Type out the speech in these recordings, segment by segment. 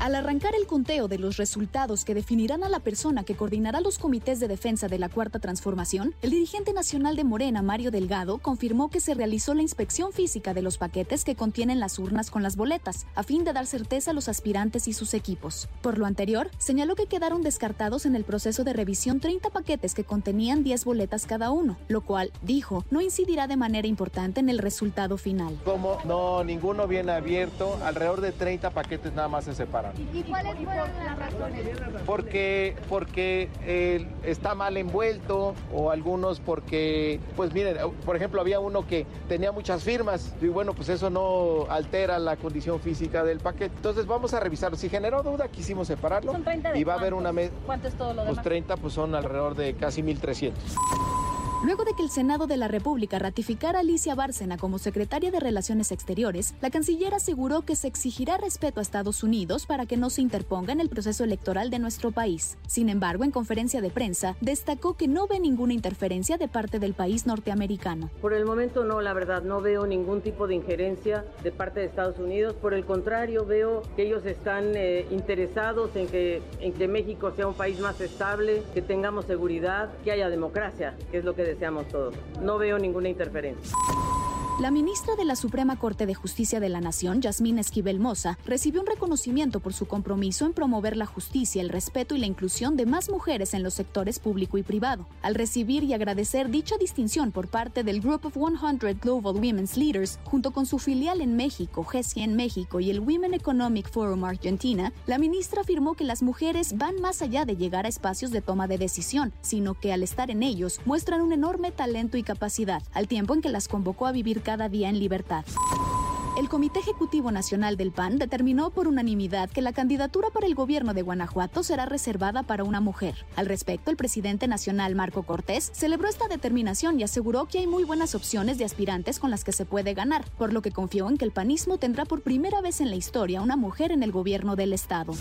Al arrancar el conteo de los resultados que definirán a la persona que coordinará los comités de defensa de la Cuarta Transformación, el dirigente nacional de Morena, Mario Delgado, confirmó que se realizó la inspección física de los paquetes que contienen las urnas con las boletas, a fin de dar certeza a los aspirantes y sus equipos. Por lo anterior, señaló que quedaron descartados en el proceso de revisión 30 paquetes que contenían 10 boletas cada uno, lo cual, dijo, no incidirá de manera importante en el resultado final. Como no, ninguno viene abierto, alrededor de 30 paquetes nada más se separan. ¿Y cuáles fueron las razones? Porque, porque eh, está mal envuelto o algunos porque, pues miren, por ejemplo, había uno que tenía muchas firmas y bueno, pues eso no altera la condición física del paquete. Entonces vamos a revisarlo. Si generó duda, quisimos separarlo Son 30 de y va a haber una... me- ¿Cuánto es todo lo Pues demás? 30 pues son alrededor de casi 1300. Luego de que el Senado de la República ratificara a Alicia Bárcena como secretaria de Relaciones Exteriores, la canciller aseguró que se exigirá respeto a Estados Unidos para que no se interponga en el proceso electoral de nuestro país. Sin embargo, en conferencia de prensa, destacó que no ve ninguna interferencia de parte del país norteamericano. Por el momento no, la verdad, no veo ningún tipo de injerencia de parte de Estados Unidos. Por el contrario, veo que ellos están eh, interesados en que, en que México sea un país más estable, que tengamos seguridad, que haya democracia, que es lo que deseamos todos. No veo ninguna interferencia. La ministra de la Suprema Corte de Justicia de la Nación, Yasmín Esquivel Moza, recibió un reconocimiento por su compromiso en promover la justicia, el respeto y la inclusión de más mujeres en los sectores público y privado. Al recibir y agradecer dicha distinción por parte del Group of 100 Global Women's Leaders, junto con su filial en México, GESI en México y el Women Economic Forum Argentina, la ministra afirmó que las mujeres van más allá de llegar a espacios de toma de decisión, sino que al estar en ellos muestran un enorme talento y capacidad, al tiempo en que las convocó a vivir cada día en libertad. El Comité Ejecutivo Nacional del PAN determinó por unanimidad que la candidatura para el gobierno de Guanajuato será reservada para una mujer. Al respecto, el presidente nacional Marco Cortés celebró esta determinación y aseguró que hay muy buenas opciones de aspirantes con las que se puede ganar, por lo que confió en que el panismo tendrá por primera vez en la historia una mujer en el gobierno del estado.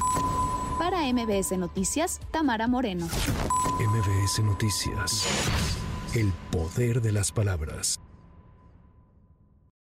Para MBS Noticias, Tamara Moreno. MBS Noticias. El poder de las palabras.